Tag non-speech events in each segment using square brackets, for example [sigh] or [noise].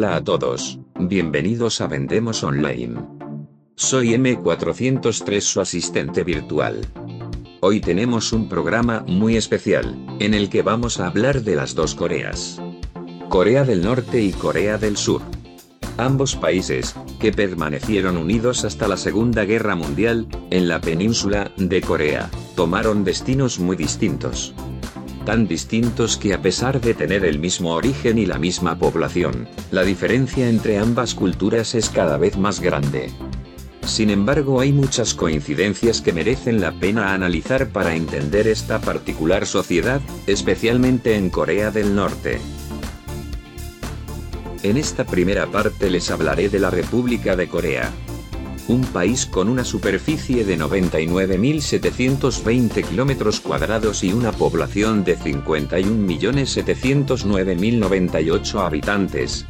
Hola a todos, bienvenidos a Vendemos Online. Soy M403 su asistente virtual. Hoy tenemos un programa muy especial, en el que vamos a hablar de las dos Coreas. Corea del Norte y Corea del Sur. Ambos países, que permanecieron unidos hasta la Segunda Guerra Mundial, en la península de Corea, tomaron destinos muy distintos tan distintos que a pesar de tener el mismo origen y la misma población, la diferencia entre ambas culturas es cada vez más grande. Sin embargo, hay muchas coincidencias que merecen la pena analizar para entender esta particular sociedad, especialmente en Corea del Norte. En esta primera parte les hablaré de la República de Corea, un país con una superficie de 99.720 kilómetros cuadrados y una población de 51.709.098 habitantes,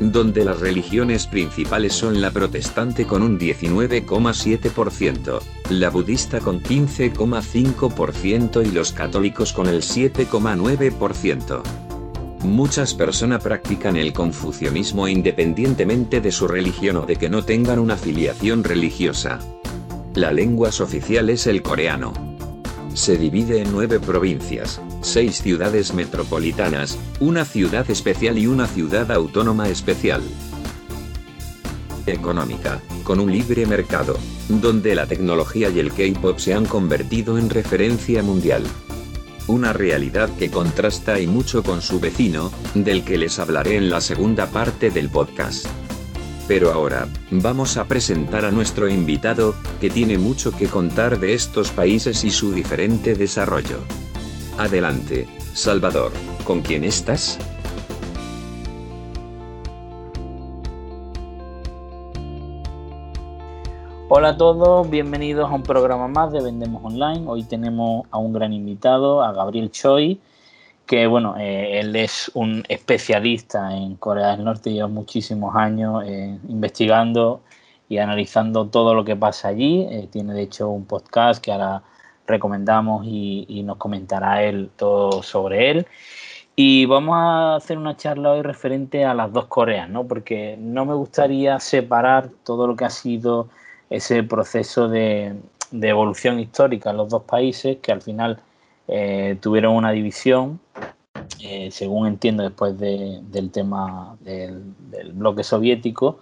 donde las religiones principales son la protestante con un 19,7%, la budista con 15,5% y los católicos con el 7,9%. Muchas personas practican el confucianismo independientemente de su religión o de que no tengan una filiación religiosa. La lengua oficial es el coreano. Se divide en nueve provincias, seis ciudades metropolitanas, una ciudad especial y una ciudad autónoma especial. Económica, con un libre mercado, donde la tecnología y el K-pop se han convertido en referencia mundial una realidad que contrasta y mucho con su vecino, del que les hablaré en la segunda parte del podcast. Pero ahora, vamos a presentar a nuestro invitado, que tiene mucho que contar de estos países y su diferente desarrollo. Adelante, Salvador, ¿con quién estás? Hola a todos, bienvenidos a un programa más de Vendemos Online. Hoy tenemos a un gran invitado, a Gabriel Choi, que bueno, eh, él es un especialista en Corea del Norte, lleva muchísimos años eh, investigando y analizando todo lo que pasa allí. Eh, tiene de hecho un podcast que ahora recomendamos y, y nos comentará él todo sobre él. Y vamos a hacer una charla hoy referente a las dos Coreas, ¿no? Porque no me gustaría separar todo lo que ha sido ese proceso de, evolución histórica en los dos países que al final eh, tuvieron una división, eh, según entiendo después del tema del, bloque soviético.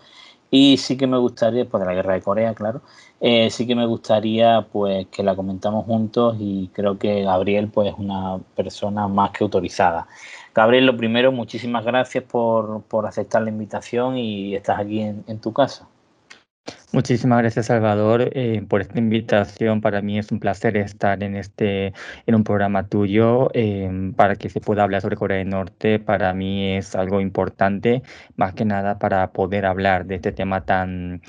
Y sí que me gustaría, después de la guerra de Corea, claro, eh, sí que me gustaría pues que la comentamos juntos y creo que Gabriel pues es una persona más que autorizada. Gabriel, lo primero, muchísimas gracias por, aceptar la invitación y estás aquí en tu casa. Muchísimas gracias, Salvador, eh, por esta invitación. Para mí es un placer estar en este, en un programa tuyo em, para que se pueda hablar sobre Corea del Norte. Para mí es algo importante, más que nada para poder hablar de este tema tan,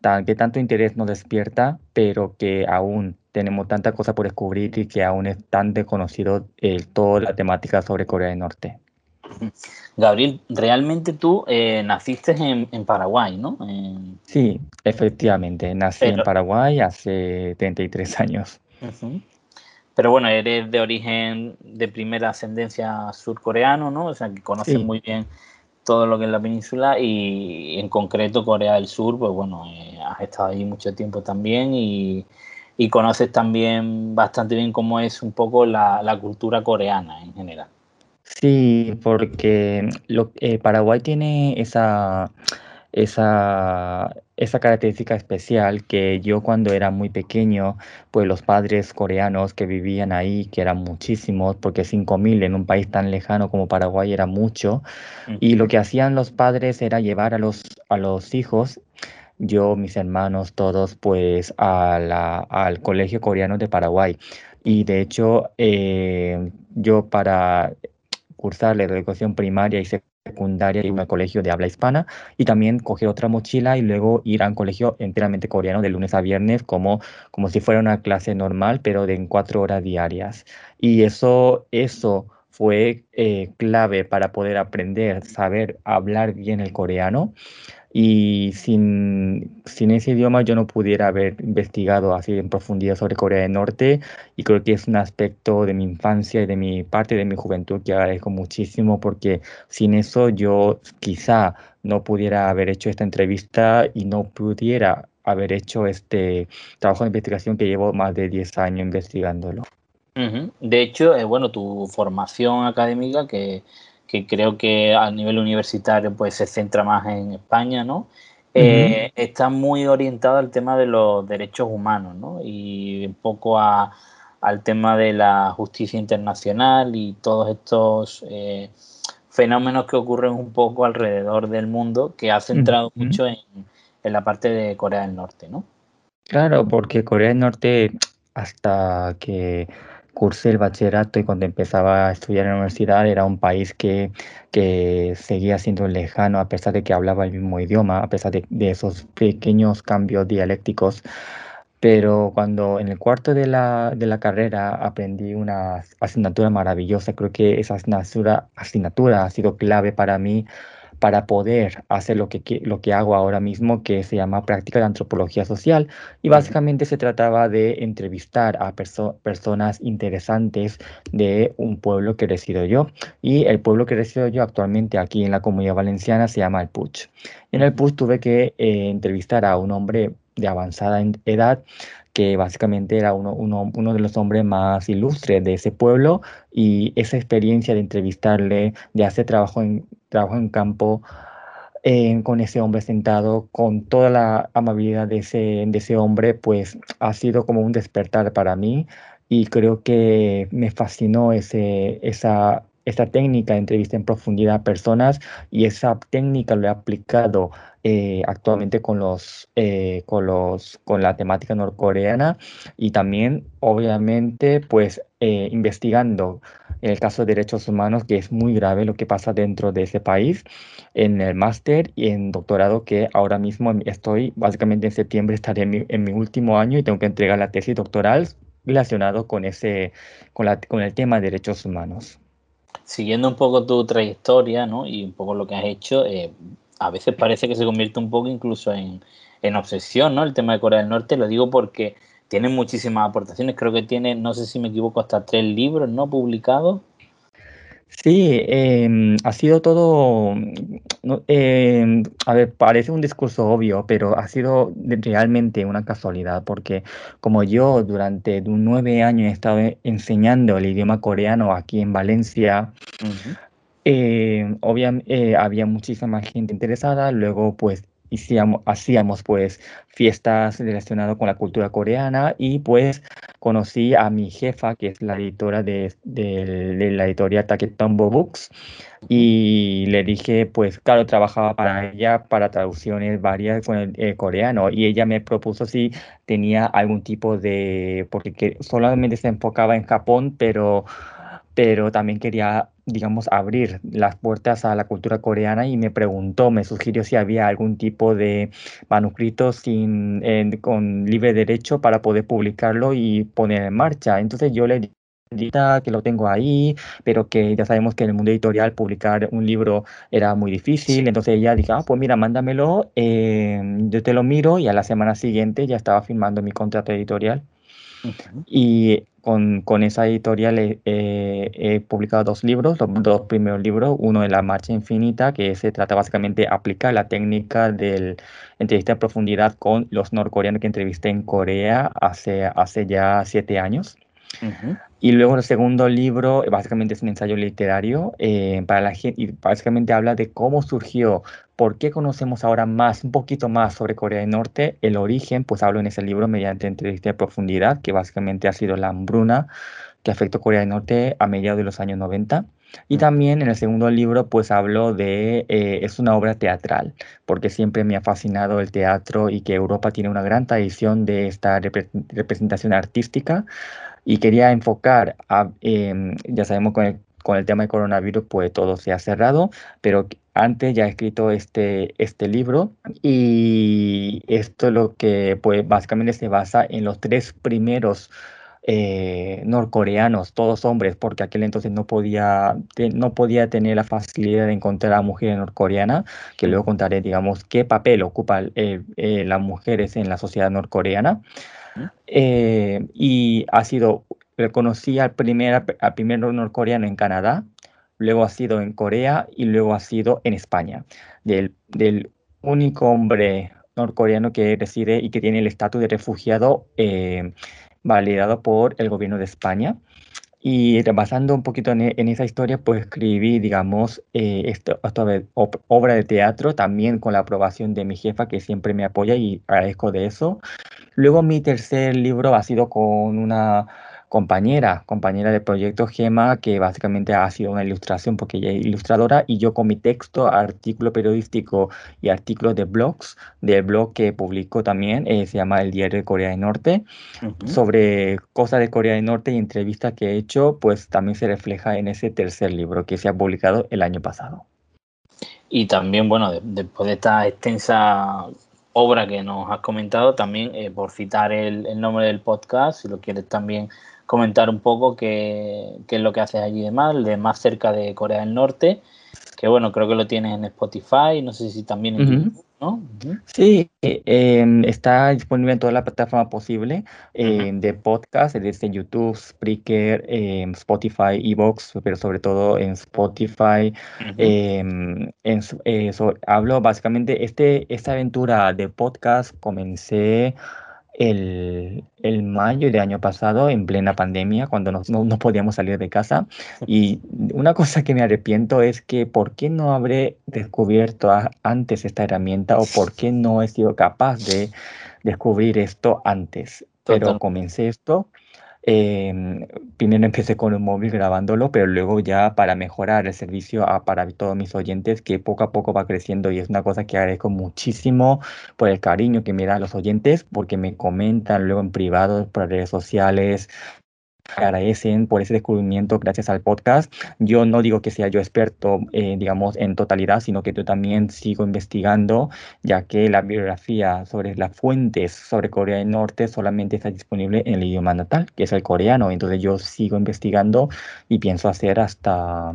tan que tanto interés nos despierta, pero que aún tenemos tanta cosa por descubrir y que aún es tan desconocido eh, toda la temática sobre Corea del Norte. Gabriel, realmente tú eh, naciste en, Paraguay, ¿no? Sí, efectivamente, nací en Paraguay hace 33 años. Pero bueno, eres de origen de primera ascendencia surcoreano, ¿no? O sea, que conoces muy bien todo lo que es la península y en concreto Corea del Sur, pues bueno, eh, has estado ahí mucho tiempo también y, conoces también bastante bien cómo es un poco la cultura coreana en general. Sí, porque lo, eh, Paraguay tiene esa, esa, esa característica especial que yo cuando era muy pequeño, pues los padres coreanos que vivían ahí, que eran muchísimos, porque 5.000 en un país tan lejano como Paraguay era mucho, y lo que hacían los padres era llevar a los, a los hijos yo, mis hermanos, todos, pues a la, al Colegio Coreano de Paraguay. Y de hecho, eh, yo para cursar la educación primaria y secundaria en un colegio de habla hispana y también coger otra mochila y luego ir a un colegio enteramente coreano de lunes a viernes como, como si fuera una clase normal, pero de en cuatro horas diarias. Y eso, eso fue eh, clave para poder aprender, saber hablar bien el coreano. Y sin, sin ese idioma yo no pudiera haber investigado así en profundidad sobre Corea del Norte y creo que es un aspecto de mi infancia y de mi parte de mi juventud que agradezco muchísimo porque sin eso yo quizá no pudiera haber hecho esta entrevista y no pudiera haber hecho este trabajo de investigación que llevo más de 10 años investigándolo. De hecho, eh, bueno, tu formación académica, que, creo que a nivel universitario pues se centra más en España, ¿no? Eh, está muy orientada al tema de los derechos humanos, ¿no? Y un poco al tema de la justicia internacional y todos estos eh, fenómenos que ocurren un poco alrededor del mundo, que ha centrado mucho en, en la parte de Corea del Norte, ¿no? Claro, porque Corea del Norte, hasta que cursé el bachillerato y cuando empezaba a estudiar en la universidad era un país que, que seguía siendo lejano a pesar de que hablaba el mismo idioma, a pesar de, esos pequeños cambios dialécticos. Pero cuando en el cuarto de la, de la carrera aprendí una asignatura maravillosa, creo que esa asignatura, asignatura ha sido clave para mí para poder hacer lo que, lo que hago ahora mismo, que se llama práctica de antropología social. Y básicamente se trataba de entrevistar a personas interesantes de un pueblo que resido yo. Y el pueblo que resido yo actualmente aquí en la comunidad valenciana se llama el Puig. En el Puig tuve que eh, entrevistar a un hombre de avanzada edad que básicamente era uno, uno, uno, de los hombres más ilustres de ese pueblo y esa experiencia de entrevistarle, de hacer trabajo en, trabajo en campo eh, con ese hombre sentado, con toda la amabilidad de ese, de ese hombre, pues ha sido como un despertar para mí y creo que me fascinó ese, esa, esta técnica de entrevista en profundidad a personas y esa técnica lo he aplicado eh, actualmente con los, eh, con los con la temática norcoreana y también obviamente pues eh, investigando el caso de derechos humanos que es muy grave lo que pasa dentro de ese país en el máster y en doctorado que ahora mismo estoy básicamente en septiembre estaré en mi, en mi último año y tengo que entregar la tesis doctoral relacionado con ese con, la, con el tema de derechos humanos siguiendo un poco tu trayectoria ¿no? y un poco lo que has hecho, eh, a veces parece que se convierte un poco incluso en, en, obsesión, ¿no? El tema de Corea del Norte, lo digo porque tiene muchísimas aportaciones, creo que tiene, no sé si me equivoco, hasta tres libros, ¿no? Publicados. Sí, em, ha sido todo, em, a ver, parece un discurso obvio, pero ha sido realmente una casualidad, porque como yo durante nueve años he estado enseñando el idioma coreano aquí en Valencia, em, obviamente eh, había muchísima gente interesada, luego pues hacíamos, hacíamos pues fiestas relacionadas con la cultura coreana y pues conocí a mi jefa, que es la editora de, la editorial Taketombo Books, y le dije, pues claro, trabajaba para ella para traducciones varias con el, eh, coreano, y ella me propuso si tenía algún tipo de, porque solamente se enfocaba en Japón, pero pero también quería, digamos, abrir las puertas a la cultura coreana y me preguntó, me sugirió si había algún tipo de manuscrito sin, con libre derecho para poder publicarlo y poner en marcha. Entonces yo le dije que lo tengo ahí, pero que ya sabemos que en el mundo editorial publicar un libro era muy difícil. Entonces ella dijo, ah, pues mira, mándamelo, eh, yo te lo miro y a la semana siguiente ya estaba firmando mi contrato editorial. Y con, con, esa editorial he, publicado dos libros, los dos primeros libros, uno de La Marcha Infinita, que se trata básicamente de aplicar la técnica del entrevista en profundidad con los norcoreanos que entrevisté en Corea hace, hace ya siete años. Y luego el segundo libro básicamente es un ensayo literario eh, para la gente y básicamente habla de cómo surgió, por qué conocemos ahora más, un poquito más sobre Corea del Norte, el origen, pues hablo en ese libro mediante entrevista de profundidad, que básicamente ha sido la hambruna que afectó Corea del Norte a mediados de los años 90. Y también en el segundo libro, pues hablo de, eh, es una obra teatral, porque siempre me ha fascinado el teatro y que Europa tiene una gran tradición de esta representación artística. Y quería enfocar, a, em, ya sabemos con el, con el tema de coronavirus, pues todo se ha cerrado, pero antes ya he escrito este, este libro y esto lo que pues básicamente se basa en los tres primeros eh, norcoreanos, todos hombres, porque aquel entonces no podía, no podía tener la facilidad de encontrar a mujer norcoreana, que luego contaré, digamos, qué papel ocupan eh, las mujeres en la sociedad norcoreana. y ha sido, reconocí al primer, al primer norcoreano en Canadá, luego ha sido en Corea y luego ha sido en España. Del, del único hombre norcoreano que reside y que tiene el estatus de refugiado eh, validado por el gobierno de España. Y basando un poquito en, esa historia, pues escribí, digamos, eh, esto, obra de teatro, también con la aprobación de mi jefa, que siempre me apoya y agradezco de eso. Luego mi tercer libro ha sido con una compañera, compañera de proyecto Gema, que básicamente ha sido una ilustración porque ella es ilustradora y yo con mi texto, artículo periodístico y artículo de blogs, del blog que publicó también, eh, se llama El Diario de Corea del Norte, sobre cosas de Corea del Norte y entrevistas que he hecho, pues también se refleja en ese tercer libro que se ha publicado el año pasado. Y también, bueno, después de esta extensa obra que nos has comentado, también eh, por citar el, el, nombre del podcast, si lo quieres también comentar un poco qué, es lo que haces allí de más, de más cerca de Corea del Norte, que bueno, creo que lo tienes en Spotify, no sé si también en YouTube, ¿no? Sí, em, está disponible en toda la plataforma posible em, de podcast, desde YouTube, Spreaker, em, Spotify, Evox, pero sobre todo en Spotify. en, eh, hablo básicamente, este, esta aventura de podcast comencé el, el, mayo de año pasado, en plena pandemia, cuando no, no, podíamos salir de casa. Y una cosa que me arrepiento es que ¿por qué no habré descubierto antes esta herramienta o por qué no he sido capaz de descubrir esto antes? Pero comencé esto Em, primero empecé con un móvil grabándolo, pero luego ya para mejorar el servicio a, para todos mis oyentes, que poco a poco va creciendo y es una cosa que agradezco muchísimo por el cariño que me dan los oyentes, porque me comentan luego en privado, por redes sociales, agradecen por ese descubrimiento gracias al podcast. Yo no digo que sea yo experto, eh, digamos, en totalidad, sino que yo también sigo investigando, ya que la bibliografía sobre las fuentes sobre Corea del Norte solamente está disponible en el idioma natal, que es el coreano. Entonces yo sigo investigando y pienso hacer hasta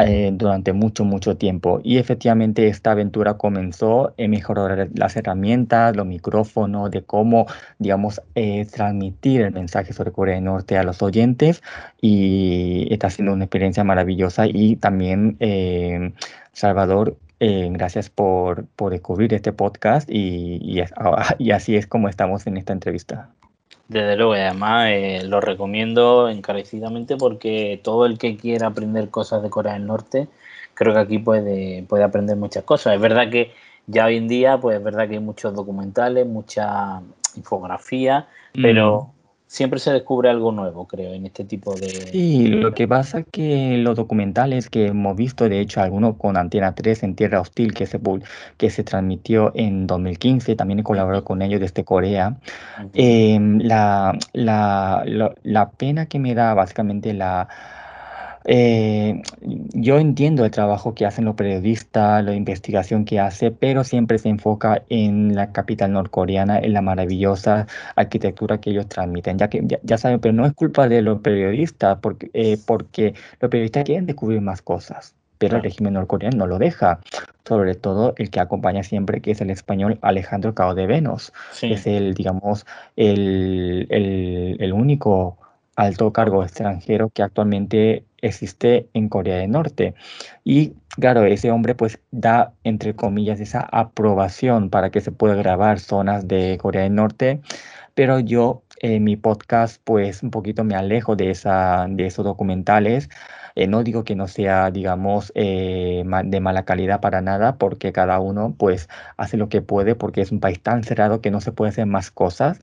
eh, durante mucho, mucho tiempo. Y efectivamente esta aventura comenzó en mejorar las herramientas, los micrófonos, de cómo, digamos, eh, transmitir el mensaje sobre Corea del Norte a los oyentes. Y está siendo una experiencia maravillosa. Y también, eh, Salvador, gracias por, por, descubrir este podcast y, y [laughs] así es como estamos en esta entrevista. Desde luego, además eh, lo recomiendo encarecidamente porque todo el que quiera aprender cosas de Corea del Norte, creo que aquí puede, puede aprender muchas cosas. Es verdad que ya hoy en día, pues es verdad que hay muchos documentales, mucha infografía, pero mm siempre se descubre algo nuevo, creo, en este tipo de... Sí, lo que pasa es que los documentales que hemos visto, de hecho, algunos con Antena 3 en Tierra Hostil, que se, que se transmitió en 2015, también he colaborado con ellos desde Corea, em, la, la, la pena que me da básicamente la eh, yo entiendo el trabajo que hacen los periodistas, la investigación que hace, pero siempre se enfoca en la capital norcoreana, en la maravillosa arquitectura que ellos transmiten. Ya que ya, saben, pero no es culpa de los periodistas, porque, eh, porque los periodistas quieren descubrir más cosas, pero el régimen norcoreano no lo deja. Sobre todo el que acompaña siempre, que es el español Alejandro Cao de Venos, es el, digamos, el, el, el único alto cargo extranjero que actualmente existe en Corea del Norte. Y claro, ese hombre pues da, entre comillas, esa aprobación para que se pueda grabar zonas de Corea del Norte, pero yo en mi podcast pues un poquito me alejo de, esa, de esos documentales. Eh, no digo que no sea, digamos, eh, de mala calidad para nada, porque cada uno pues hace lo que puede, porque es un país tan cerrado que no se puede hacer más cosas.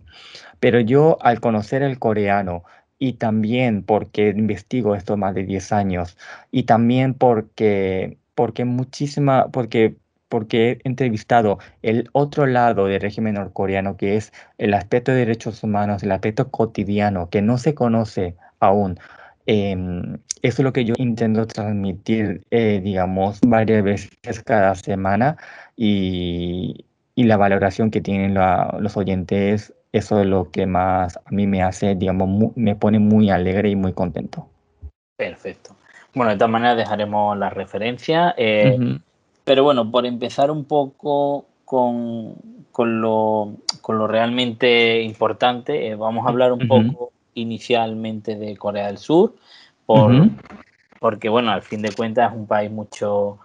Pero yo al conocer el coreano, y también porque investigo esto más de 10 años y también porque, porque muchísima, porque, porque he entrevistado el otro lado del régimen norcoreano, que es el aspecto de derechos humanos, el aspecto cotidiano, que no se conoce aún. Em, eso es lo que yo intento transmitir, eh, digamos, varias veces cada semana y, y la valoración que tienen los oyentes eso es lo que más a mí me hace, digamos, me pone muy alegre y muy contento. Perfecto. Bueno, de todas maneras dejaremos la referencia. Eh, pero bueno, por empezar un poco con, lo, realmente importante, eh, vamos a hablar un poco inicialmente de Corea del Sur, porque bueno, al fin de cuentas es un país mucho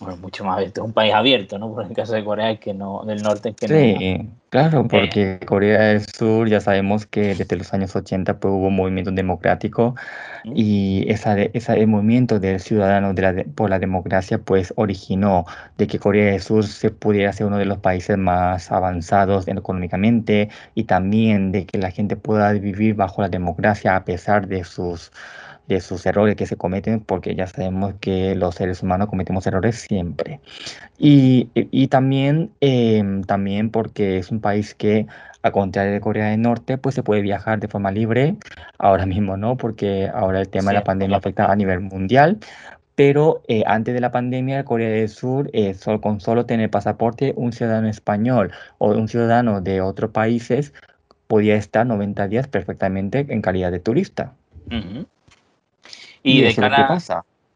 bueno, mucho más abierto, es un país abierto, ¿no? Por el caso de Corea que no, del Norte que sí, claro, porque Corea del Sur ya sabemos que desde los años 80 pues, hubo un movimiento democrático y esa, ese movimiento del ciudadano de la, por la democracia pues originó de que Corea del Sur se pudiera ser uno de los países más avanzados económicamente y también de que la gente pueda vivir bajo la democracia a pesar de sus de sus errores que se cometen, porque ya sabemos que los seres humanos cometemos errores siempre. Y, y también, em, también porque es un país que, a contrario de Corea del Norte, pues se puede viajar de forma libre. Ahora mismo no, porque ahora el tema de la pandemia afecta a nivel mundial. Pero eh, antes de la pandemia, Corea del Sur, eh, solo, con solo tener pasaporte, un ciudadano español o un ciudadano de otros países podía estar 90 días perfectamente en calidad de turista. Y, de, cara,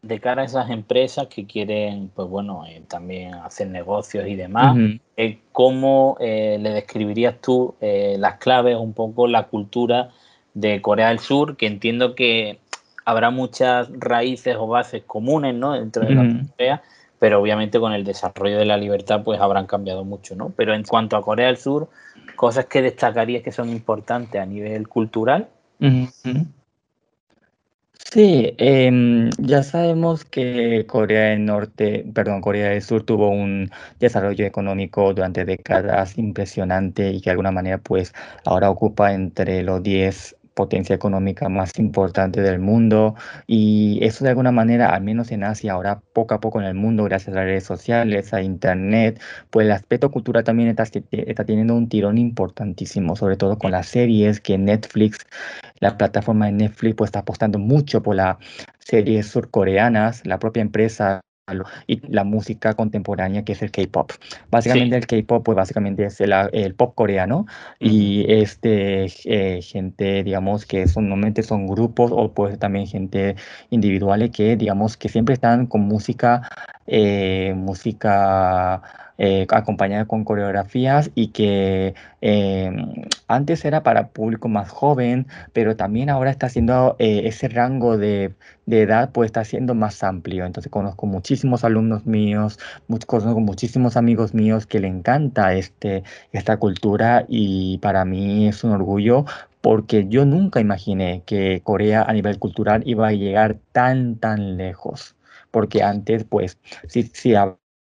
de cara a esas empresas que quieren, pues bueno, eh, también hacer negocios y demás, eh, ¿cómo eh, le describirías tú las claves, un poco la cultura de Corea del Sur? Que entiendo que habrá muchas raíces o bases comunes, ¿no? Dentro de la Corea, pero obviamente con el desarrollo de la libertad, pues habrán cambiado mucho, ¿no? Pero en cuanto a Corea del Sur, cosas que destacarías que son importantes a nivel cultural. Sí, em, ya sabemos que Corea del Norte, perdón, Corea del Sur tuvo un desarrollo económico durante décadas impresionante y que de alguna manera pues ahora ocupa entre los 10 potencia económica más importante del mundo y eso de alguna manera, al menos en Asia, ahora poco a poco en el mundo, gracias a las redes sociales, a Internet, pues el aspecto cultural también está, está teniendo un tirón importantísimo, sobre todo con las series que Netflix, la plataforma de Netflix, pues está apostando mucho por las series surcoreanas, la propia empresa y la música contemporánea que es el K-pop. Básicamente el K-pop pues básicamente es el, pop coreano y este eh, gente digamos que son normalmente son grupos o pues también gente individuales que digamos que siempre están con música eh, música eh, acompañada con coreografías y que eh, antes era para público más joven, pero también ahora está haciendo eh, ese rango de, edad, pues está siendo más amplio. Entonces conozco muchísimos alumnos míos, conozco muchísimos amigos míos que le encanta este, esta cultura y para mí es un orgullo porque yo nunca imaginé que Corea a nivel cultural iba a llegar tan, tan lejos porque antes, pues, sí, sí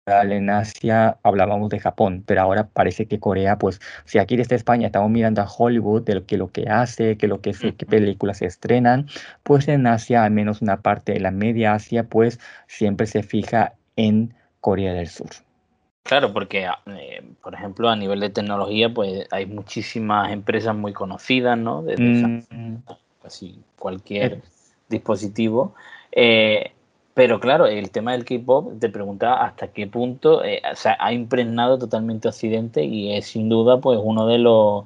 en Asia hablábamos de Japón, pero ahora parece que Corea, pues si aquí desde España estamos mirando a Hollywood, de lo que, lo que hace, que lo que qué películas se estrenan, pues en Asia, al menos una parte de la media Asia, pues siempre se fija en Corea del Sur. Claro, porque, eh, por ejemplo, a nivel de tecnología, pues hay muchísimas empresas muy conocidas, ¿no? De mm. casi cualquier eh. dispositivo. Eh, pero claro, el tema del K-pop te preguntaba hasta qué punto eh, ha impregnado totalmente Occidente y es sin duda pues uno de los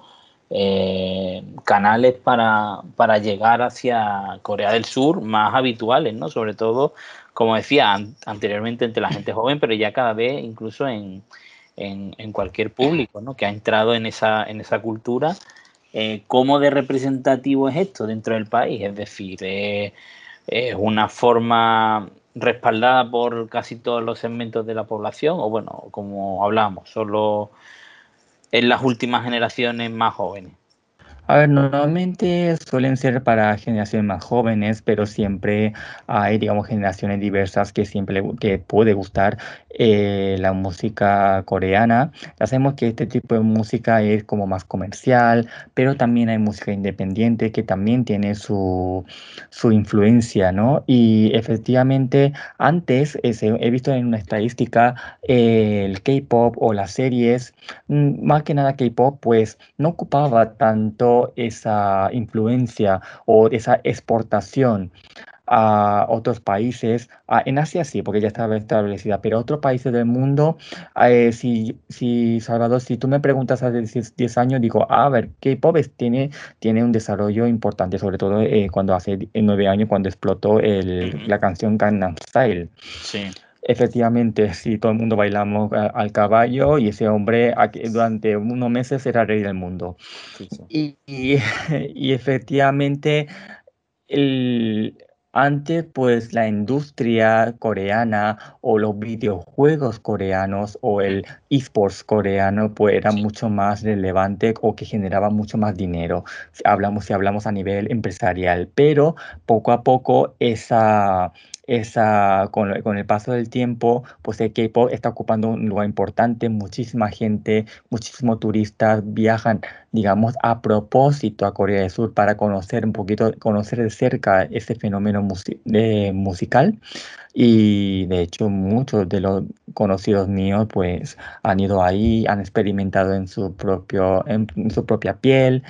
eh, canales para, llegar hacia Corea del Sur más habituales, ¿no? Sobre todo, como decía anteriormente, entre la gente joven, pero ya cada vez incluso en, cualquier público, ¿no? Que ha entrado en esa, en esa cultura. Eh, ¿Cómo de representativo es esto dentro del país? Es decir, es una forma respaldada por casi todos los segmentos de la población, o bueno, como hablábamos, solo en las últimas generaciones más jóvenes. A ver, normalmente suelen ser para generaciones más jóvenes, pero siempre hay, digamos, generaciones diversas que siempre que puede gustar eh, la música coreana. Hacemos que este tipo de música es como más comercial, pero también hay música independiente que también tiene su, su influencia, ¿no? Y efectivamente, antes he visto en una estadística el K-pop o las series, mm, más que nada K-pop, pues no ocupaba tanto esa influencia o esa exportación a otros países, en Asia sí, porque ya estaba establecida, pero otros países del mundo, eh, si, si, Salvador, si tú me preguntas hace 10 años, digo, a ver, K-pop tiene, tiene un desarrollo importante, sobre todo eh, cuando hace 9 años, cuando explotó el, la canción Gangnam Style. Sí. Efectivamente, sí, todo el mundo bailamos al caballo y ese hombre durante unos meses era rey del mundo. Y, [laughs] y, efectivamente, el, antes, pues la industria coreana o los videojuegos coreanos o el esports coreano, pues era mucho más relevante o que generaba mucho más dinero. hablamos, si hablamos a nivel empresarial, pero poco a poco esa, esa, con, el paso del tiempo, pues el K-pop está ocupando un lugar importante, muchísima gente, muchísimos turistas viajan, digamos, a propósito a Corea del Sur para conocer un poquito, conocer de cerca ese fenómeno musical. Y de hecho muchos de los conocidos míos pues han ido ahí, han experimentado en su, propio, en su propia piel,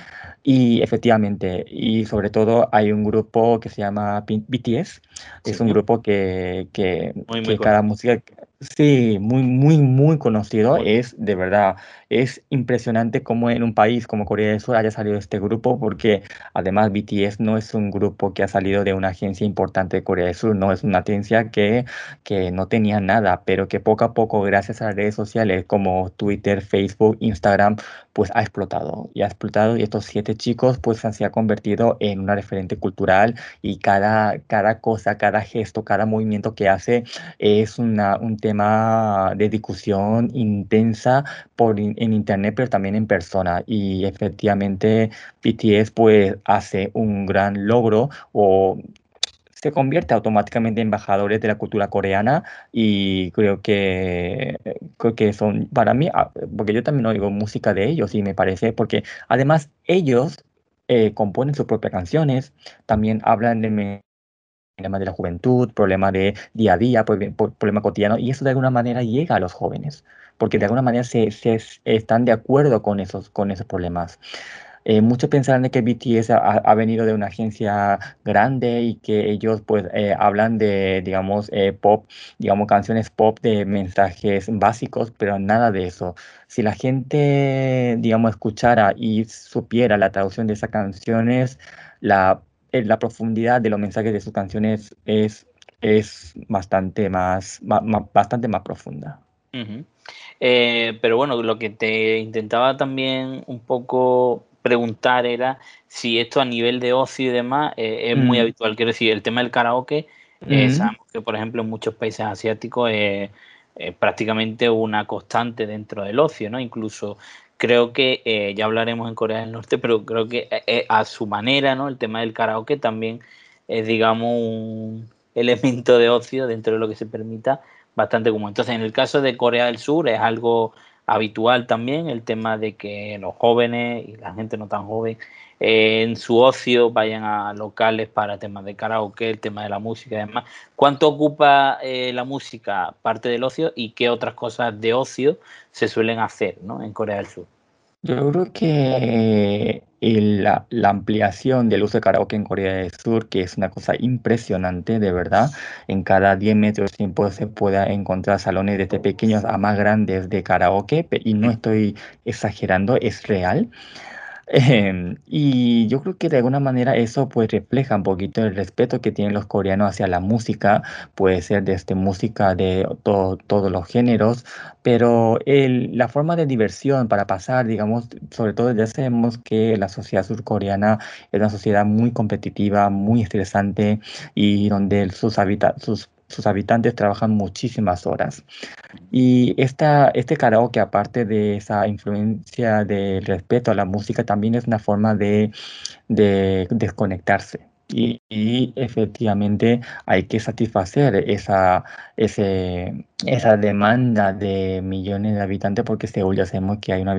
y efectivamente, y sobre todo hay un grupo que se llama BTS, es un grupo que, que, que cada música, Sí, muy, muy, muy conocido. Es de verdad, es impresionante cómo en un país como Corea del Sur haya salido este grupo, porque además BTS no es un grupo que ha salido de una agencia importante de Corea del Sur, no es una agencia que, que no tenía nada, pero que poco a poco, gracias a las redes sociales como Twitter, Facebook, Instagram, pues ha explotado y ha explotado. Y estos siete chicos, pues se han convertido en una referente cultural y cada, cada cosa, cada gesto, cada movimiento que hace es una, un tema de discusión intensa por en internet, pero también en persona. Y efectivamente BTS pues hace un gran logro o se convierte automáticamente en embajadores de la cultura coreana y creo que, creo que son para mí, ah, porque yo también oigo música de ellos y me parece, porque además ellos eh, componen sus propias canciones, también hablan de problema de la juventud, problema de día a día, problema cotidiano, y eso de alguna manera llega a los jóvenes, porque de alguna manera se, están de acuerdo con esos, con esos problemas. Eh, muchos pensarán de que BTS ha, venido de una agencia grande y que ellos pues eh, hablan de, digamos, eh, pop, digamos, canciones pop de mensajes básicos, pero nada de eso. Si la gente, digamos, escuchara y supiera la traducción de esas canciones, la la profundidad de los mensajes de sus canciones es, es bastante, más, bastante más profunda. Eh, pero bueno, lo que te intentaba también un poco preguntar era si esto a nivel de ocio y demás eh, es muy mm. habitual. Quiero decir, el tema del karaoke, eh, sabemos que por ejemplo en muchos países asiáticos es prácticamente una constante dentro del ocio, ¿no? Incluso creo que eh, ya hablaremos en Corea del Norte, pero creo que eh, eh, a su manera, ¿no? El tema del karaoke también es, digamos, un elemento de ocio dentro de lo que se permita bastante común. Entonces, en el caso de Corea del Sur es algo habitual también el tema de que los jóvenes y la gente no tan joven en su ocio vayan a locales para temas de karaoke, el tema de la música y demás. ¿Cuánto ocupa la música parte del ocio y qué otras cosas de ocio se suelen hacer ¿no? en Corea del Sur. Yo creo que la, ampliación del uso de karaoke en Corea del Sur, que es una cosa impresionante, de verdad, en cada 10 metros tiempo se puede encontrar salones desde pequeños a más grandes de karaoke, y no estoy exagerando, es real. Em, y yo creo que de alguna manera eso pues refleja un poquito el respeto que tienen los coreanos hacia la música, puede ser desde música de todos los géneros, pero el, la forma de diversión para pasar, digamos, sobre todo ya sabemos que la sociedad surcoreana es una sociedad muy competitiva, muy estresante y donde sus, sus sus habitantes trabajan muchísimas horas. Y esta, este karaoke, aparte de esa influencia del respeto a la música, también es una forma de, desconectarse. Y, efectivamente hay que satisfacer esa, ese, esa demanda de millones de habitantes porque según ya sabemos que hay una,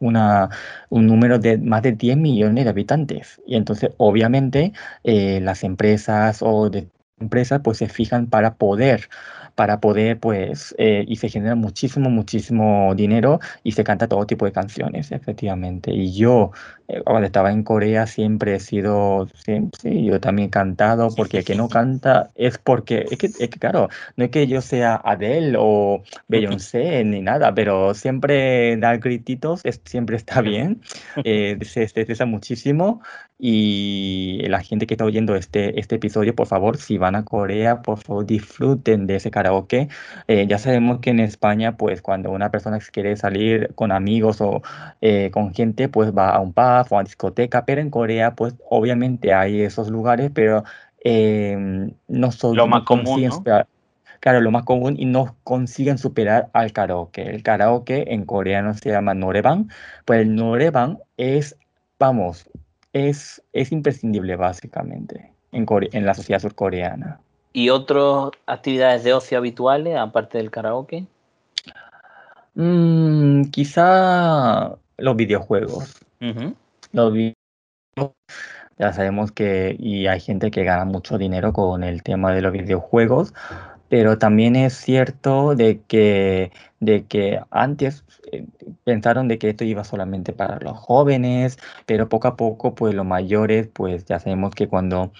una, un número de más de 10 millones de habitantes. Y entonces obviamente eh, las empresas o de empresas pues se fijan para poder para poder, pues, eh, y se genera muchísimo, muchísimo dinero y se canta todo tipo de canciones, efectivamente. Y yo, cuando estaba en Corea, siempre he sido, sí, yo también he cantado, porque el que no canta es porque, es que, es que, claro, no es que yo sea Adele o Beyoncé ni nada, pero siempre dar grititos es, siempre está [laughs] bien, eh, se estresa muchísimo y la gente que está oyendo este, este episodio, por favor, si van a Corea, por favor, disfruten de ese karaoke. Eh, ya sabemos que en España, pues cuando una persona quiere salir con amigos o eh, con gente, pues va a un pub o a discoteca, pero en Corea, pues obviamente hay esos lugares, pero em, no son lo más común. claro, lo más común y no consiguen superar al karaoke. El karaoke en coreano se llama noreban, pues el noreban es, vamos, es, es imprescindible básicamente en, en la sociedad surcoreana. ¿Y otras actividades de ocio habituales aparte del karaoke? Mm, quizá los videojuegos. Los videojuegos, ya sabemos que y hay gente que gana mucho dinero con el tema de los videojuegos, pero también es cierto de que, de que antes eh, pensaron de que esto iba solamente para los jóvenes, pero poco a poco, pues los mayores, pues ya sabemos que cuando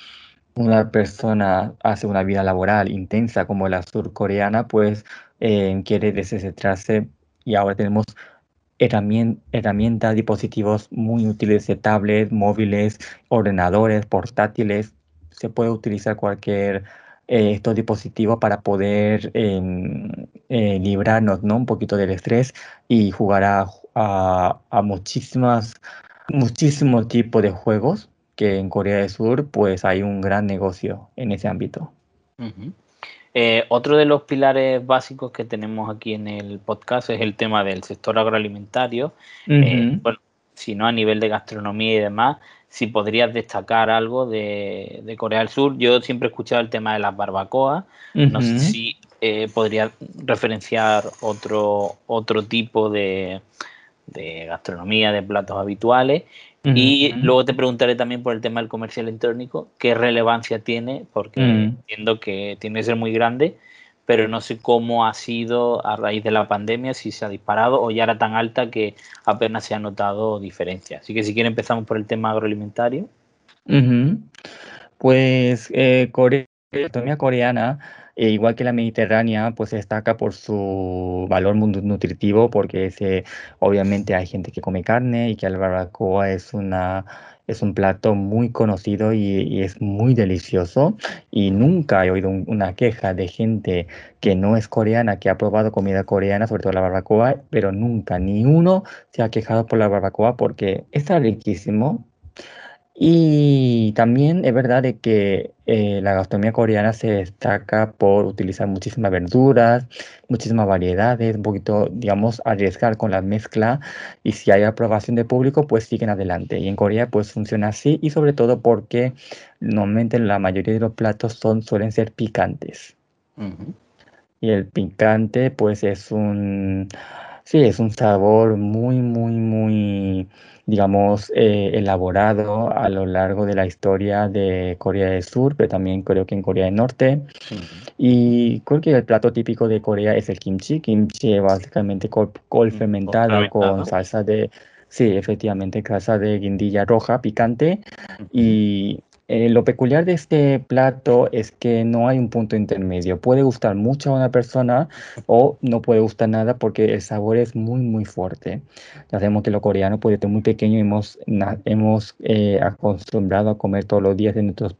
una persona hace una vida laboral intensa como la surcoreana, pues eh, quiere descentrarse y ahora tenemos herramientas, dispositivos muy útiles de tablets, móviles, ordenadores, portátiles. Se puede utilizar cualquier eh, estos dispositivos para poder em, eh, librarnos ¿no? un poquito del estrés y jugar a, a, muchísimas, muchísimos tipos de juegos que en Corea del Sur pues hay un gran negocio en ese ámbito. Eh, otro de los pilares básicos que tenemos aquí en el podcast es el tema del sector agroalimentario. bueno, si no a nivel de gastronomía y demás, si podrías destacar algo de, Corea del Sur. Yo siempre he escuchado el tema de las barbacoas. No sé si eh, podrías referenciar otro, otro tipo de, gastronomía, de platos habituales. Y luego te preguntaré también por el tema del comercio electrónico, qué relevancia tiene, porque entiendo que tiene que ser muy grande pero no sé cómo ha sido a raíz de la pandemia, si se ha disparado o ya era tan alta que apenas se ha notado diferencia. Así que si quieren empezamos por el tema agroalimentario. Pues eh, Corea, la economía coreana, eh, igual que la mediterránea, pues se destaca por su valor nutritivo, porque ese, obviamente hay gente que come carne y que el barbacoa es una es un plato muy conocido y, es muy delicioso. Y nunca he oído una queja de gente que no es coreana, que ha probado comida coreana, sobre todo la barbacoa, pero nunca ni uno se ha quejado por la barbacoa porque está riquísimo, y también es verdad de que eh, la gastronomía coreana se destaca por utilizar muchísimas verduras, muchísimas variedades, un poquito, digamos, arriesgar con la mezcla y si hay aprobación de público, pues siguen adelante. Y en Corea pues funciona así y sobre todo porque normalmente la mayoría de los platos son, suelen ser picantes. Y el picante pues es un, sí, es un sabor muy, muy, muy digamos, eh, elaborado a lo largo de la historia de Corea del Sur, pero también creo que en Corea del Norte. Y creo que el plato típico de Corea es el kimchi. Kimchi es básicamente col, col fermentada con salsa de, sí, efectivamente, salsa de guindilla roja picante. Y eh, lo peculiar de este plato es que no hay un punto intermedio. Puede gustar mucho a una persona o no puede gustar nada porque el sabor es muy, muy fuerte. Ya sabemos que lo coreano, pues desde muy pequeño hemos, hemos eh, acostumbrado a comer todos los días de nuestros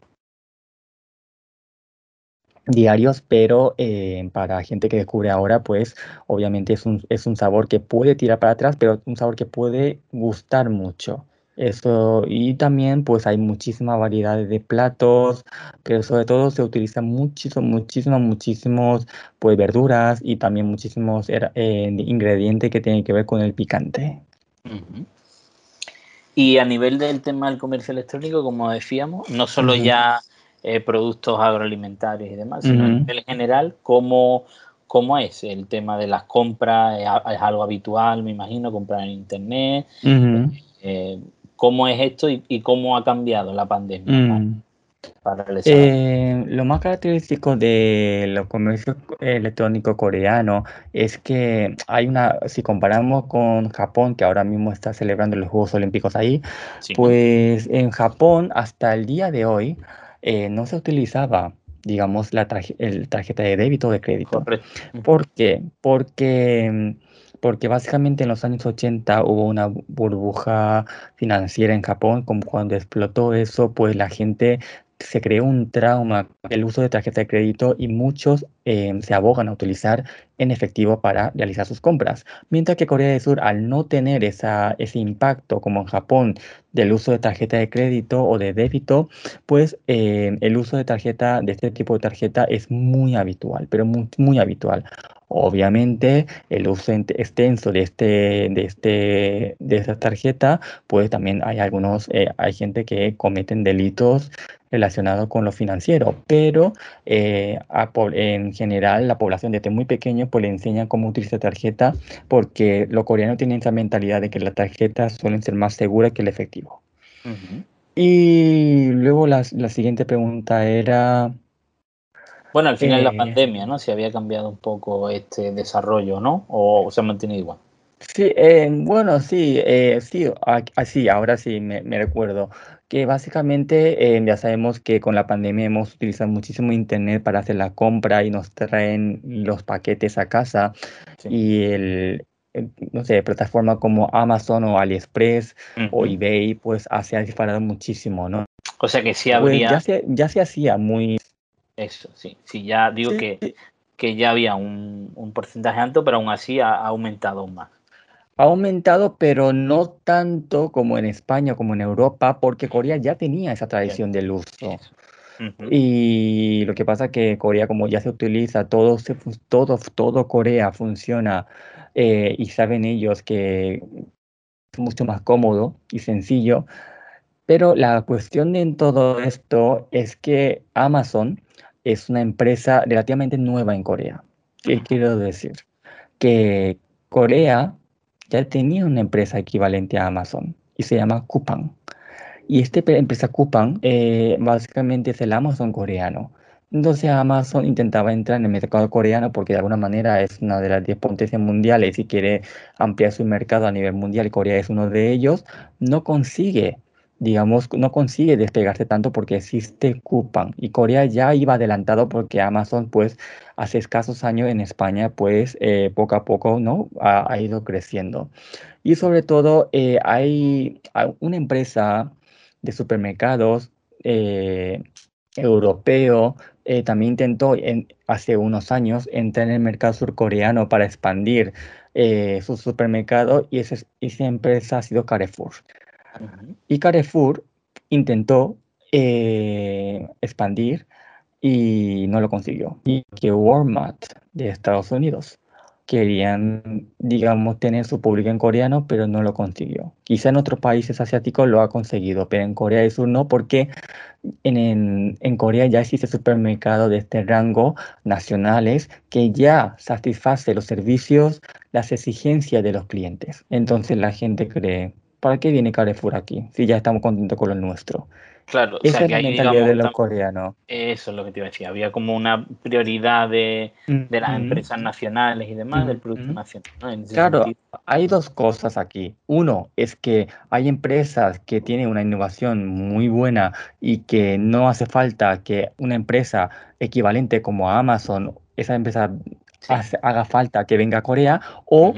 diarios, pero eh, para gente que descubre ahora, pues obviamente es un, es un sabor que puede tirar para atrás, pero un sabor que puede gustar mucho. Eso, y también pues hay muchísimas variedades de platos, pero sobre todo se utilizan muchísimos, muchísimos, muchísimos pues verduras y también muchísimos eh, ingredientes que tienen que ver con el picante. Y a nivel del tema del comercio electrónico, como decíamos, no solo ya eh, productos agroalimentarios y demás, sino en general, ¿cómo, ¿cómo, es el tema de las compras? ¿Es, algo habitual, me imagino, comprar en internet? Cómo es esto y, cómo ha cambiado la pandemia. Mm. Eh, lo más característico de los comercios electrónicos coreanos es que hay una, si comparamos con Japón, que ahora mismo está celebrando los Juegos Olímpicos ahí, pues en Japón hasta el día de hoy eh, no se utilizaba digamos, la el tarjeta de débito o de crédito. ¿Por qué? Porque, porque básicamente en los años 80 hubo una burbuja financiera en Japón, como cuando explotó eso, pues la gente se creó un trauma el uso de tarjeta de crédito y muchos eh, se abogan a utilizar en efectivo para realizar sus compras. Mientras que Corea del Sur, al no tener esa, ese impacto como en Japón del uso de tarjeta de crédito o de débito, pues eh, el uso de tarjeta, de este tipo de tarjeta es muy habitual, pero muy habitual. Obviamente, el uso extenso de, este, de, este, de esta tarjeta, pues también hay algunos, eh, hay gente que cometen delitos relacionados con lo financiero, pero eh, en general la población desde muy pequeño pues le enseñan cómo utilizar tarjeta porque los coreanos tienen esa mentalidad de que las tarjetas suelen ser más seguras que el efectivo. Y luego la, la siguiente pregunta era... Bueno, al final la eh, pandemia, ¿no? Si había cambiado un poco este desarrollo, ¿no? O, se ha mantenido igual. Sí, eh, bueno, sí, eh, sí, así, ahora sí me, recuerdo que básicamente ya sabemos que con la pandemia hemos utilizado muchísimo internet para hacer la compra y nos traen los paquetes a casa y el, no sé, plataforma como Amazon o AliExpress o eBay, pues se ha disparado muchísimo, ¿no? O sea que sí pues habría... ya, se, ya se hacía muy eso, sí. Sí, ya digo que, que ya había un, un, porcentaje alto, pero aún así ha, aumentado más. Ha aumentado, pero no tanto como en España, como en Europa, porque Corea ya tenía esa tradición del uso. Y lo que pasa es que Corea, como ya se utiliza, todo, todo, todo Corea funciona eh, y saben ellos que es mucho más cómodo y sencillo. Pero la cuestión en todo esto es que Amazon es una empresa relativamente nueva en Corea. ¿Qué quiero decir? Que Corea ya tenía una empresa equivalente a Amazon y se llama Coupang. Y esta empresa Coupang eh, básicamente es el Amazon coreano. Entonces Amazon intentaba entrar en el mercado coreano porque de alguna manera es una de las 10 potencias mundiales y quiere ampliar su mercado a nivel mundial. Corea es uno de ellos. No consigue digamos, no consigue despegarse tanto porque existe Coupang y Corea ya iba adelantado porque Amazon, pues, hace escasos años en España, pues, eh, poco a poco, ¿no? Ha, ido creciendo. Y sobre todo, eh, hay, una empresa de supermercados eh, europeo, también intentó en, hace unos años entrar en el mercado surcoreano para expandir su supermercado y esa, esa empresa ha sido Carrefour. Y Carrefour intentó eh, expandir y no lo consiguió. Y que Walmart de Estados Unidos querían, digamos, tener su público en coreano, pero no lo consiguió. Quizá en otros países asiáticos lo ha conseguido, pero en Corea del Sur no, porque en, en, Corea ya existe supermercado de este rango nacionales que ya satisface los servicios, las exigencias de los clientes. Entonces la gente cree, ¿para qué viene Carrefour aquí? Si ya estamos contentos con lo nuestro. Claro, Esa es la mentalidad de los coreanos. Eso es lo que te iba a decir. Había como una prioridad de, las empresas nacionales y demás del producto nacional. Claro, hay dos cosas aquí. Uno es que hay empresas que tienen una innovación muy buena y que no hace falta que una empresa equivalente como Amazon, esa empresa haga falta que venga a Corea, o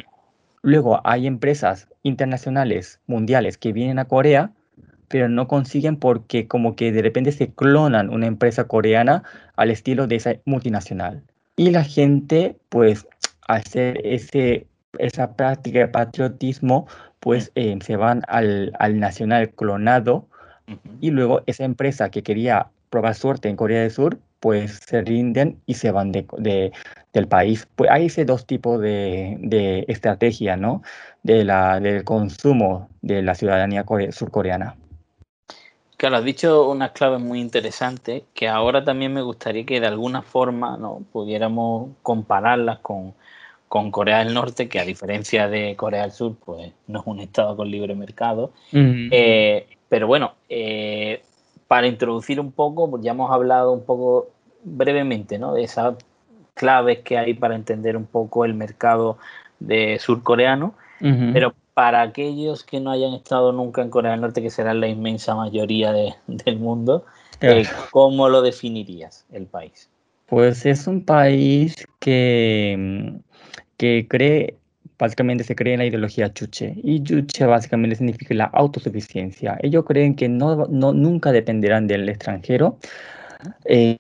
luego hay empresas internacionales, mundiales, que vienen a Corea, pero no consiguen porque como que de repente se clonan una empresa coreana al estilo de esa multinacional. Y la gente, pues, al hacer ese, esa práctica de patriotismo, pues eh, se van al, al nacional clonado. Y luego esa empresa que quería probar suerte en Corea del Sur, pues se rinden y se van de, del país. Pues hay ese dos tipos de, de estrategia, ¿no? De la, del consumo de la ciudadanía surcoreana. Claro, has dicho unas claves muy interesantes que ahora también me gustaría que de alguna forma ¿no? pudiéramos compararlas con, con Corea del Norte, que a diferencia de Corea del Sur, pues no es un estado con libre mercado. Eh, pero bueno, eh, para introducir un poco, pues ya hemos hablado un poco brevemente, ¿no? De esas claves que hay para entender un poco el mercado de surcoreano, pero para aquellos que no hayan estado nunca en Corea del Norte, que será la inmensa mayoría del mundo, eh, ¿cómo lo definirías el país? Pues es un país que, que cree, básicamente se cree en la ideología chuche. Y chuche básicamente significa la autosuficiencia. Ellos creen que no, no nunca dependerán del extranjero. Eh,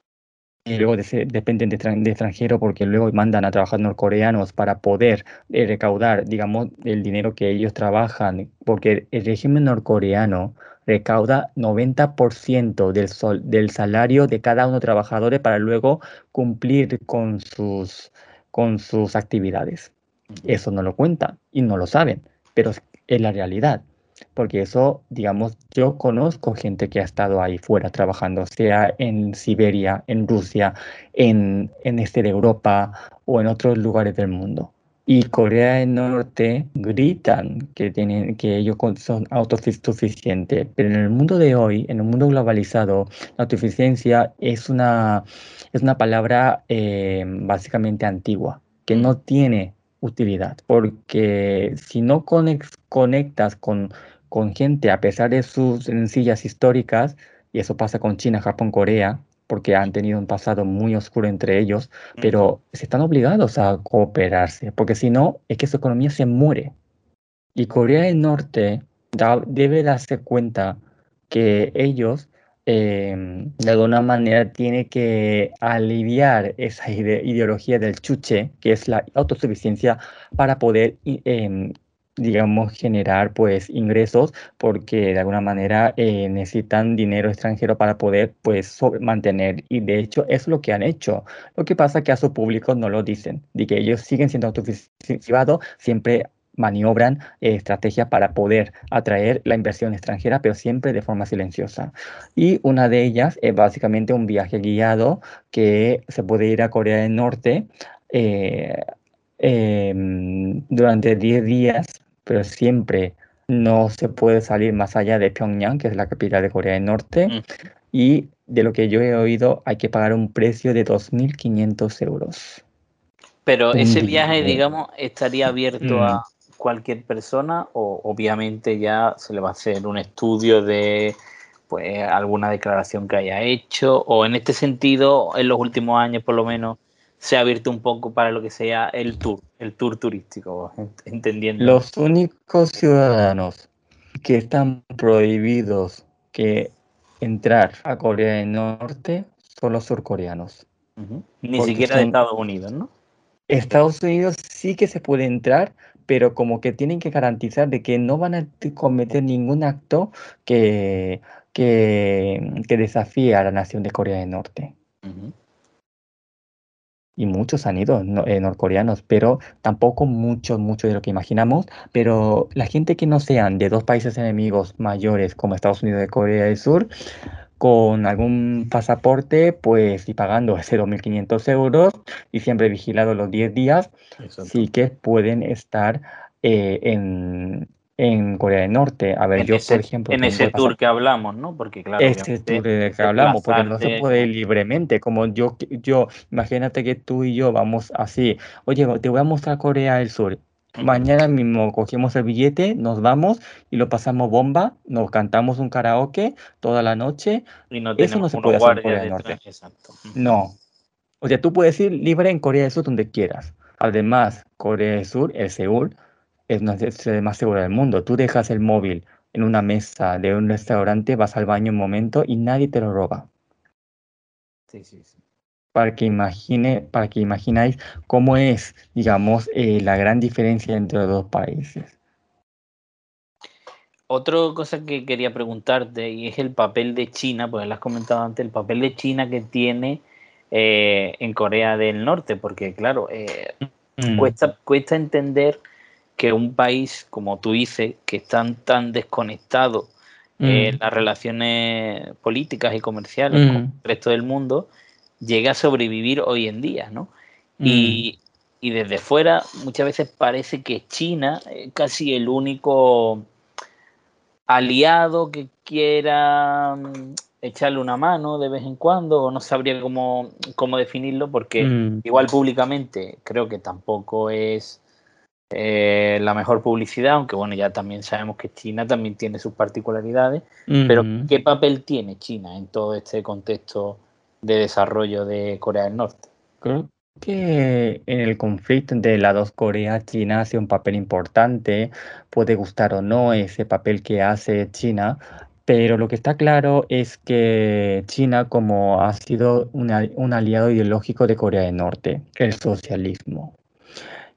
luego dependen de, de, extranjero porque luego mandan a trabajar norcoreanos para poder eh, recaudar, digamos, el dinero que ellos trabajan, porque el régimen norcoreano recauda 90% del, sol, del salario de cada uno de los trabajadores para luego cumplir con sus, con sus actividades. Eso no lo cuentan y no lo saben, pero es la realidad porque eso, digamos, yo conozco gente que ha estado ahí fuera trabajando, sea en Siberia, en Rusia, en, en este de Europa o en otros lugares del mundo. Y Corea del Norte gritan que, tienen, que ellos son autosuficientes, pero en el mundo de hoy, en el mundo globalizado, la autosuficiencia es una, es una palabra eh, básicamente antigua, que no tiene utilidad, porque si no conectas con, con gente a pesar de sus sencillas históricas, y eso pasa con China, Japón, Corea, porque han tenido un pasado muy oscuro entre ellos, pero se están obligados a cooperarse, porque si no, es que su economía se muere. Y Corea del Norte debe darse cuenta que ellos Em, de alguna manera tiene que aliviar esa ideología del chuche, que es la autosuficiencia, para poder, em, digamos, generar pues ingresos, porque de alguna manera eh, necesitan dinero extranjero para poder pues mantener. Y de hecho es lo que han hecho. Lo que pasa es que a su público no lo dicen, de que ellos siguen siendo autosuficientes, siempre maniobran eh, estrategias para poder atraer la inversión extranjera, pero siempre de forma silenciosa. Y una de ellas es básicamente un viaje guiado que se puede ir a Corea del Norte eh, em, durante 10 días, pero siempre no se puede salir más allá de Pyongyang, que es la capital de Corea del Norte. Mm. Y de lo que yo he oído, hay que pagar un precio de 2.500 euros. Pero ese viaje, digamos, estaría abierto a, mm cualquier persona o obviamente ya se le va a hacer un estudio de pues alguna declaración que haya hecho o en este sentido en los últimos años por lo menos se ha abierto un poco para lo que sea el tour, el tour turístico, entendiendo. Los únicos ciudadanos que están prohibidos que entrar a Corea del Norte son los surcoreanos. Ni siquiera de Estados Unidos, ¿no? Estados Unidos sí que se puede entrar, pero como que tienen que garantizar de que no van a cometer ningún acto que, que, desafíe a la nación de Corea del Norte. Y muchos han ido eh, norcoreanos, pero tampoco muchos, muchos de lo que imaginamos. Pero la gente que no sean de dos países enemigos mayores como Estados Unidos y Corea del Sur, con algún pasaporte, pues y pagando ese 2.500 euros y siempre vigilado los 10 días, sí que pueden estar eh, en, en, Corea del Norte. A ver, yo por ejemplo... En ese tour que hablamos, ¿no? Porque claro... Ese tour que hablamos, porque no se puede libremente, como yo, yo, imagínate que tú y yo vamos así, oye, te voy a mostrar Corea del Sur, Mañana mismo cogemos el billete, nos vamos y lo pasamos bomba, nos cantamos un karaoke toda la noche. Y no Eso no se puede hacer en Corea del Norte. No. O sea, tú puedes ir libre en Corea del Sur donde quieras. Además, Corea del Sur, el Seúl, es una ciudad más segura del mundo. Tú dejas el móvil en una mesa de un restaurante, vas al baño un momento y nadie te lo roba. Sí, sí, sí para que imagine, para que imagináis cómo es, digamos, eh, la gran diferencia entre los dos países. Otra cosa que quería preguntarte y es el papel de China, pues lo has comentado antes, el papel de China que tiene eh, en Corea del Norte, porque claro, eh, mm. cuesta, cuesta entender que un país, como tú dices, que están tan desconectados en mm. las relaciones políticas y comerciales con mm. el resto del mundo, llega a sobrevivir hoy en día, ¿no? Y, mm. desde fuera muchas veces parece que China es casi el único aliado que quiera mm, echarle una mano de vez en cuando, o no sabría cómo, cómo definirlo, porque Mm, igual públicamente creo que tampoco es eh, la mejor publicidad, aunque bueno, ya también sabemos que China también tiene sus particularidades, pero. ¿qué papel tiene China en todo este contexto de desarrollo de Corea del Norte? Creo que en el conflicto entre las dos Coreas, China hace un papel importante, puede gustar o no ese papel que hace China, pero lo que está claro es que China, como ha sido una- un aliado ideológico de Corea del Norte, el socialismo.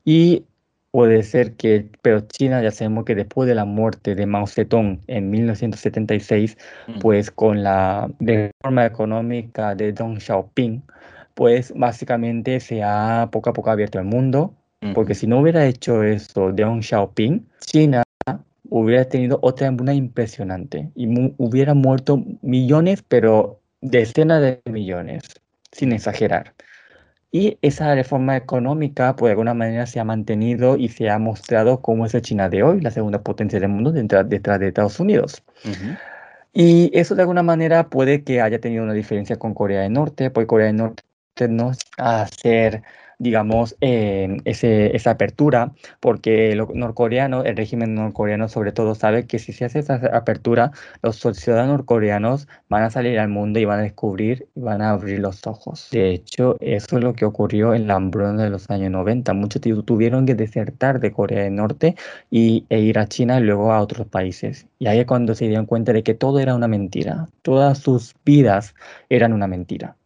Y puede ser que, pero China ya sabemos que después de la muerte de Mao Zedong en 1976, Mm, pues con la reforma económica de Deng Xiaoping, pues básicamente se ha poco a poco abierto el mundo, porque si no hubiera hecho eso Deng Xiaoping, China hubiera tenido otra hambruna impresionante y mu- hubiera muerto millones, pero decenas de millones, sin exagerar. Y esa reforma económica, pues de alguna manera se ha mantenido y se ha mostrado como es la China de hoy, la segunda potencia del mundo detrás, detrás de Estados Unidos. ujú, Y eso de alguna manera puede que haya tenido una diferencia con Corea del Norte, porque Corea del Norte no a hacer, digamos, esa apertura, porque los norcoreanos, el régimen norcoreano sobre todo sabe que si se hace esa apertura, los ciudadanos norcoreanos van a salir al mundo y van a descubrir y van a abrir los ojos. De hecho, eso es lo que ocurrió en la hambruna de los años 90. Muchos tu- tuvieron que desertar de Corea del Norte y, e ir a China y luego a otros países. Y ahí es cuando se dieron cuenta de que todo era una mentira. Todas sus vidas eran una mentira.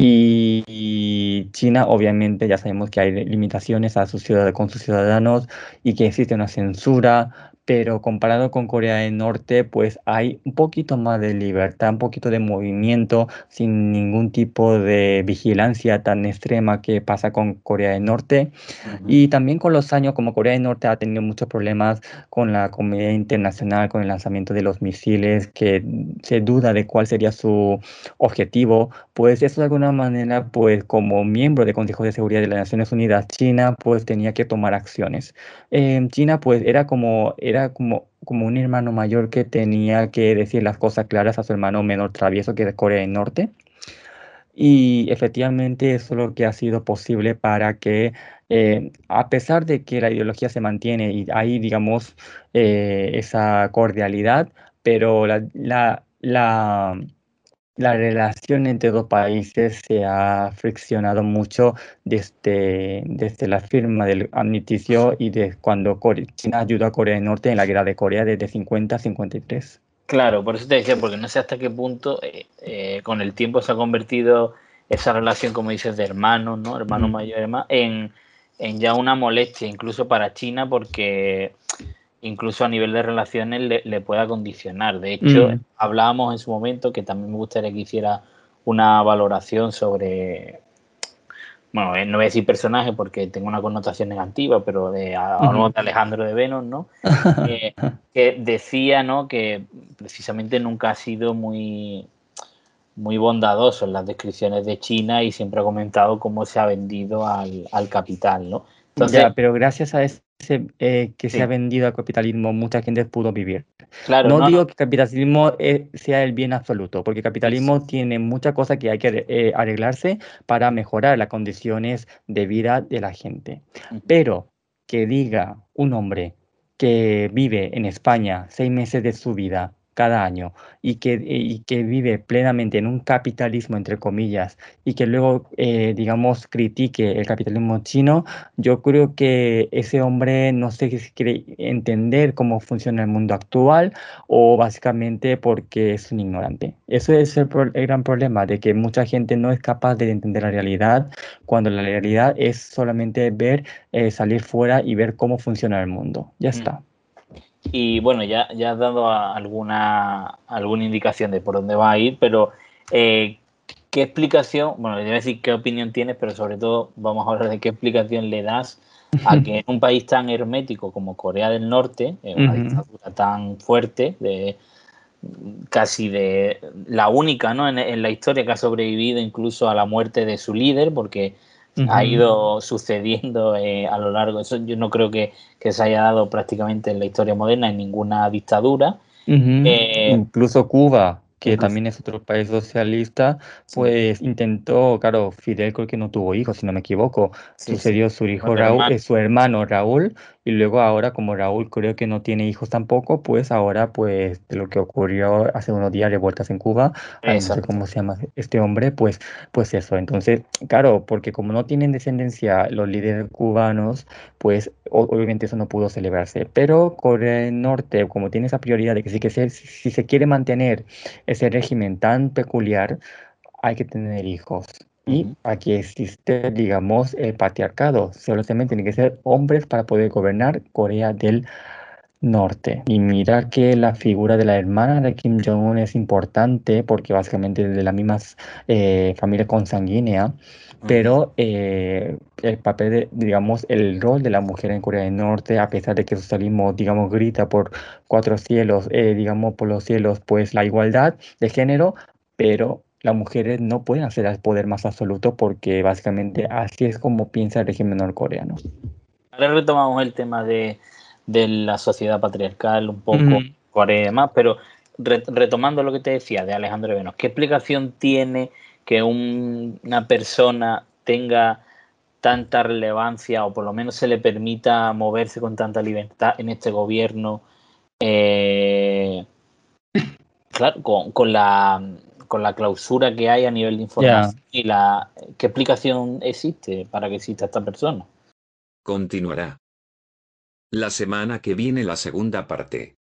Y, y China, obviamente, ya sabemos que hay limitaciones a sus ciudad- con sus ciudadanos y que existe una censura, pero comparado con Corea del Norte, pues hay un poquito más de libertad, un poquito de movimiento, sin ningún tipo de vigilancia tan extrema que pasa con Corea del Norte. ujú. Y también con los años, como Corea del Norte ha tenido muchos problemas con la comunidad internacional, con el lanzamiento de los misiles, que se duda de cuál sería su objetivo, pues eso de alguna manera, pues como miembro del Consejo de Seguridad de las Naciones Unidas, China pues tenía que tomar acciones. Eh, China pues era como, era como, como un hermano mayor que tenía que decir las cosas claras a su hermano menor travieso que es Corea del Norte. Y efectivamente eso es lo que ha sido posible para que, eh, a pesar de que la ideología se mantiene y hay, digamos, eh, esa cordialidad, pero la, la, la, la relación entre dos países se ha friccionado mucho desde, desde la firma del armisticio y de cuando China ayudó a Corea del Norte en la guerra de Corea desde 50 a 53. Claro, por eso te decía, porque no sé hasta qué punto eh, eh, con el tiempo se ha convertido esa relación, como dices, de hermanos, ¿no? Hermano Mm. mayor, hermano, en, en ya una molestia, incluso para China, porque incluso a nivel de relaciones le, le pueda condicionar. De hecho, Mm. hablábamos en su momento que también me gustaría que hiciera una valoración sobre, bueno, eh, no voy a decir personaje porque tengo una connotación negativa, pero de, hablamos de Alejandro de Venus, ¿no? [laughs] Eh, que decía ¿no? que precisamente nunca ha sido muy, muy bondadoso en las descripciones de China y siempre ha comentado cómo se ha vendido al, al capital. ¿no? Entonces, Ya, pero gracias a ese eh, que Sí. se ha vendido al capitalismo, mucha gente pudo vivir. claro, No no, digo que el capitalismo eh, sea el bien absoluto, porque el capitalismo tiene muchas cosas que hay que eh, arreglarse para mejorar las condiciones de vida de la gente. Pero que diga un hombre que vive en España seis meses de su vida cada año y que, y que vive plenamente en un capitalismo, entre comillas, y que luego, eh, digamos, critique el capitalismo chino, yo creo que ese hombre no sé si quiere entender cómo funciona el mundo actual o básicamente porque es un ignorante. Eso es el, pro- el gran problema, de que mucha gente no es capaz de entender la realidad cuando la realidad es solamente ver, eh, salir fuera y ver cómo funciona el mundo. Ya Mm. está. Y bueno, ya, ya has dado alguna, alguna indicación de por dónde va a ir, pero eh, ¿qué explicación, bueno, le voy a decir qué opinión tienes, pero sobre todo vamos a hablar de qué explicación le das a que en un país tan hermético como Corea del Norte, en una dictadura tan fuerte, de casi de la única ¿no? en, en la historia que ha sobrevivido incluso a la muerte de su líder, porque ha ido sucediendo eh, a lo largo. Eso yo no creo que, que se haya dado prácticamente en la historia moderna en ninguna dictadura. Eh, Incluso Cuba. que también es otro país socialista, pues intentó, claro, Fidel creo que no tuvo hijos, si no me equivoco, sucedió su hijo Raúl, eh, su hermano Raúl, y luego ahora como Raúl creo que no tiene hijos tampoco, pues ahora pues de lo que ocurrió hace unos días de vueltas en Cuba, no sé cómo se llama este hombre, pues, pues eso, entonces, claro, porque como no tienen descendencia los líderes cubanos, pues obviamente eso no pudo celebrarse, pero Corea del Norte, como tiene esa prioridad de que sí que si se quiere mantener ese régimen tan peculiar, hay que tener hijos. Y aquí existe, digamos, el patriarcado. Solamente tienen que ser hombres para poder gobernar Corea del Norte. Y mira que la figura de la hermana de Kim Jong-un es importante porque básicamente es de la misma eh, familia consanguínea, pero eh, el papel, de, digamos, el rol de la mujer en Corea del Norte, a pesar de que socialismo, digamos, grita por cuatro cielos, eh, digamos, por los cielos, pues la igualdad de género, pero las mujeres no pueden hacer el poder más absoluto porque básicamente así es como piensa el régimen norcoreano. Ahora retomamos el tema de, la sociedad patriarcal, un poco Corea y demás, pero retomando lo que te decía de Alejandro Venos, ¿qué explicación tiene que una persona tenga tanta relevancia o por lo menos se le permita moverse con tanta libertad en este gobierno? Eh, claro, con la con la clausura que hay a nivel de información y la qué explicación existe para que exista esta persona. Continuará. La semana que viene la segunda parte.